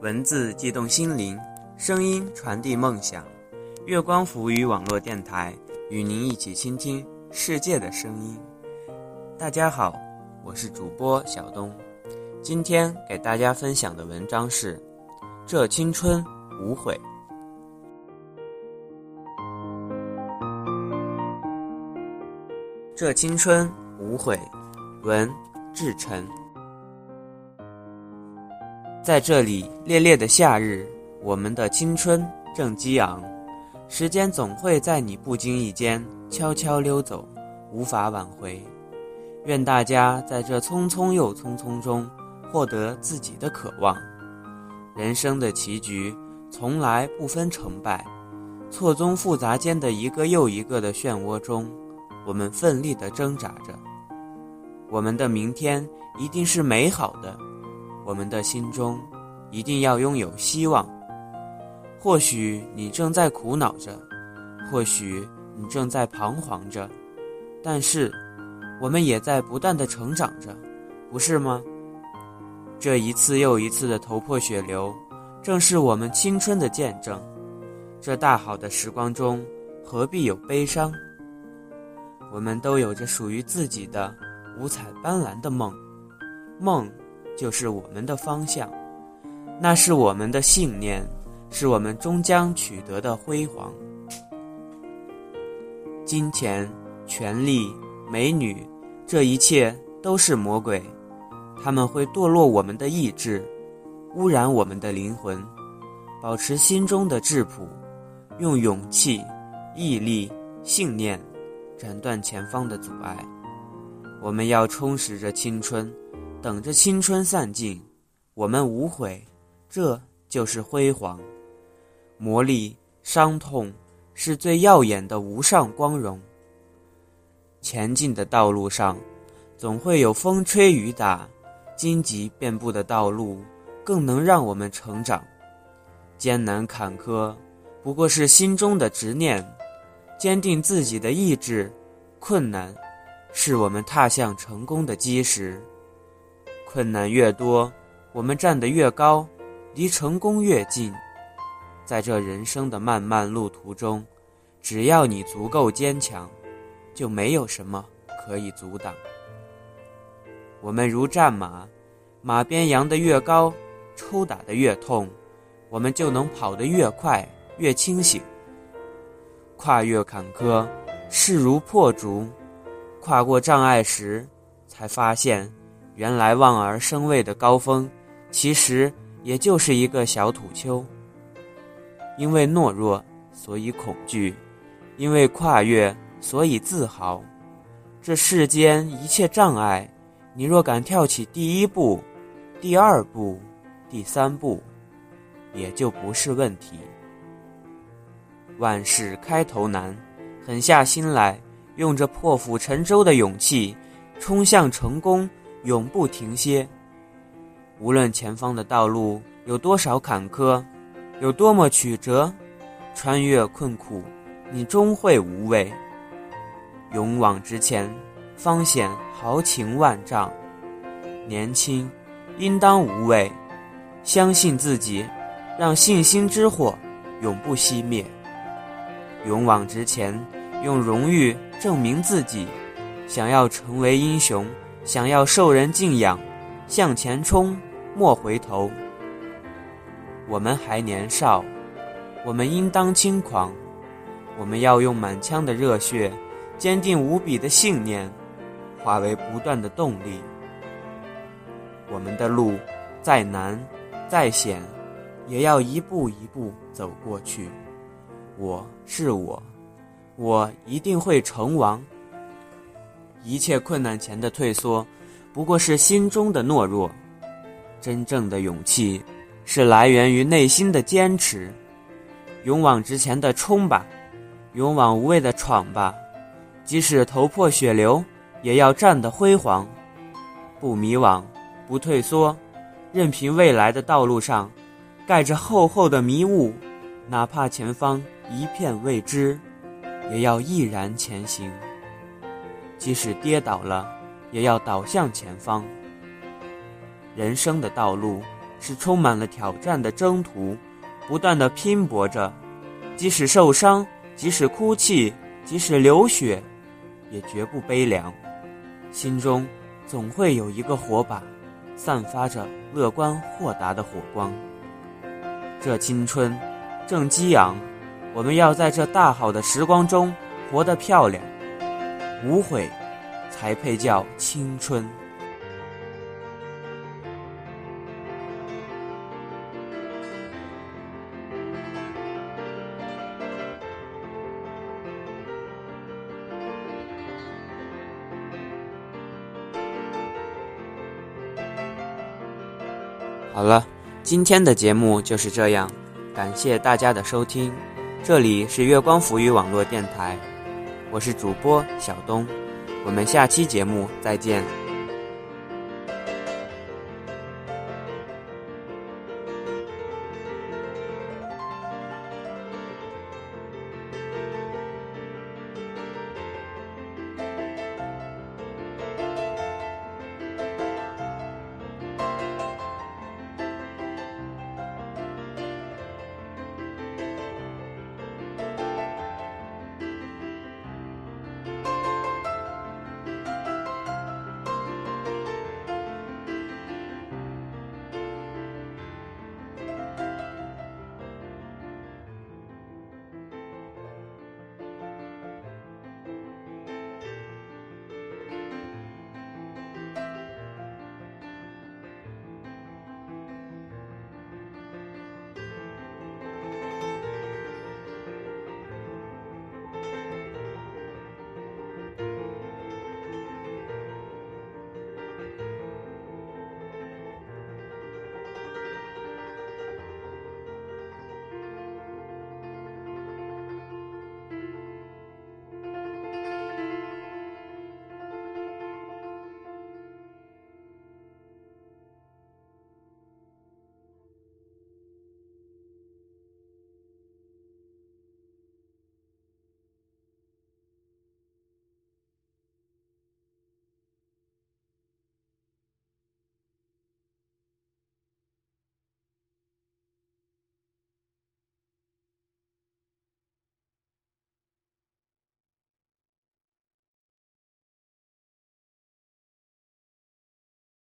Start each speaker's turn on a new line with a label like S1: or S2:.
S1: 文字悸动心灵，声音传递梦想。月光浮语网络电台与您一起倾听世界的声音。大家好，我是主播小东。今天给大家分享的文章是《这青春无悔》。这青春无悔，文志成。在这里烈烈的夏日，我们的青春正激昂，时间总会在你不经意间悄悄溜走，无法挽回。愿大家在这匆匆又匆匆中，获得自己的渴望。人生的棋局从来不分成败，错综复杂间的一个又一个的漩涡中，我们奋力地挣扎着。我们的明天一定是美好的。我们的心中一定要拥有希望。或许你正在苦恼着，或许你正在彷徨着，但是我们也在不断的成长着，不是吗？这一次又一次的头破血流，正是我们青春的见证。这大好的时光中，何必有悲伤？我们都有着属于自己的五彩斑斓的梦，梦。就是我们的方向，那是我们的信念，是我们终将取得的辉煌。金钱、权力、美女，这一切都是魔鬼，他们会堕落我们的意志，污染我们的灵魂。保持心中的质朴，用勇气、毅力、信念，斩断前方的阻碍。我们要充实着青春。等着青春散尽，我们无悔，这就是辉煌。磨砺、伤痛是最耀眼的无上光荣。前进的道路上，总会有风吹雨打，荆棘遍布的道路更能让我们成长。艰难坎坷不过是心中的执念，坚定自己的意志，困难是我们踏向成功的基石。困难越多，我们站得越高，离成功越近。在这人生的漫漫路途中，只要你足够坚强，就没有什么可以阻挡。我们如战马，马鞭扬得越高，抽打得越痛，我们就能跑得越快，越清醒。跨越坎坷，势如破竹；跨过障碍时，才发现。原来望而生畏的高峰，其实也就是一个小土丘。因为懦弱，所以恐惧；因为跨越，所以自豪。这世间一切障碍，你若敢跳起第一步、第二步、第三步，也就不是问题。万事开头难，狠下心来，用着破釜沉舟的勇气，冲向成功。永不停歇。无论前方的道路有多少坎坷，有多么曲折，穿越困苦，你终会无畏。勇往直前，方显豪情万丈。年轻，应当无畏，相信自己，让信心之火永不熄灭。勇往直前，用荣誉证明自己，想要成为英雄。想要受人敬仰，向前冲，莫回头。我们还年少，我们应当轻狂。我们要用满腔的热血，坚定无比的信念，化为不断的动力。我们的路再难再险，也要一步一步走过去。我是我，我一定会成王。一切困难前的退缩，不过是心中的懦弱；真正的勇气，是来源于内心的坚持。勇往直前的冲吧，勇往无畏的闯吧，即使头破血流，也要站得辉煌。不迷惘，不退缩，任凭未来的道路上盖着厚厚的迷雾，哪怕前方一片未知，也要毅然前行。即使跌倒了，也要倒向前方。人生的道路是充满了挑战的征途，不断的拼搏着，即使受伤，即使哭泣，即使流血，也绝不悲凉，心中总会有一个火把，散发着乐观豁达的火光。这青春正激昂，我们要在这大好的时光中活得漂亮，无悔，才配叫青春。好了，今天的节目就是这样，感谢大家的收听。这里是月光浮语网络电台，我是主播小东，我们下期节目再见。